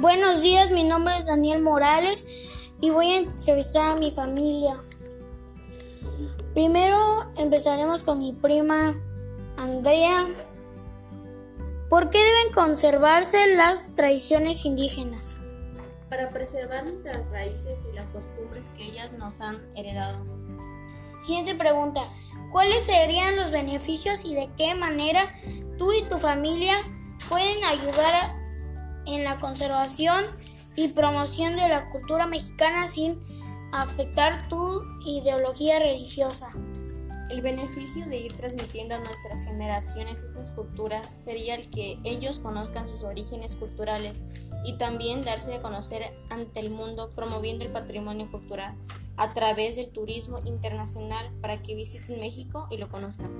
Buenos días, mi nombre es Daniel Morales y voy a entrevistar a mi familia. Primero empezaremos con mi prima Andrea. ¿Por qué deben conservarse las tradiciones indígenas? Para preservar nuestras raíces y las costumbres que ellas nos han heredado. Siguiente pregunta. ¿Cuáles serían los beneficios y de qué manera tú y tu familia pueden ayudar en la conservación y promoción de la cultura mexicana sin afectar tu ideología religiosa? El beneficio de ir transmitiendo a nuestras generaciones esas culturas sería el que ellos conozcan sus orígenes culturales y también darse a conocer ante el mundo promoviendo el patrimonio cultural a través del turismo internacional para que visiten México y lo conozcan.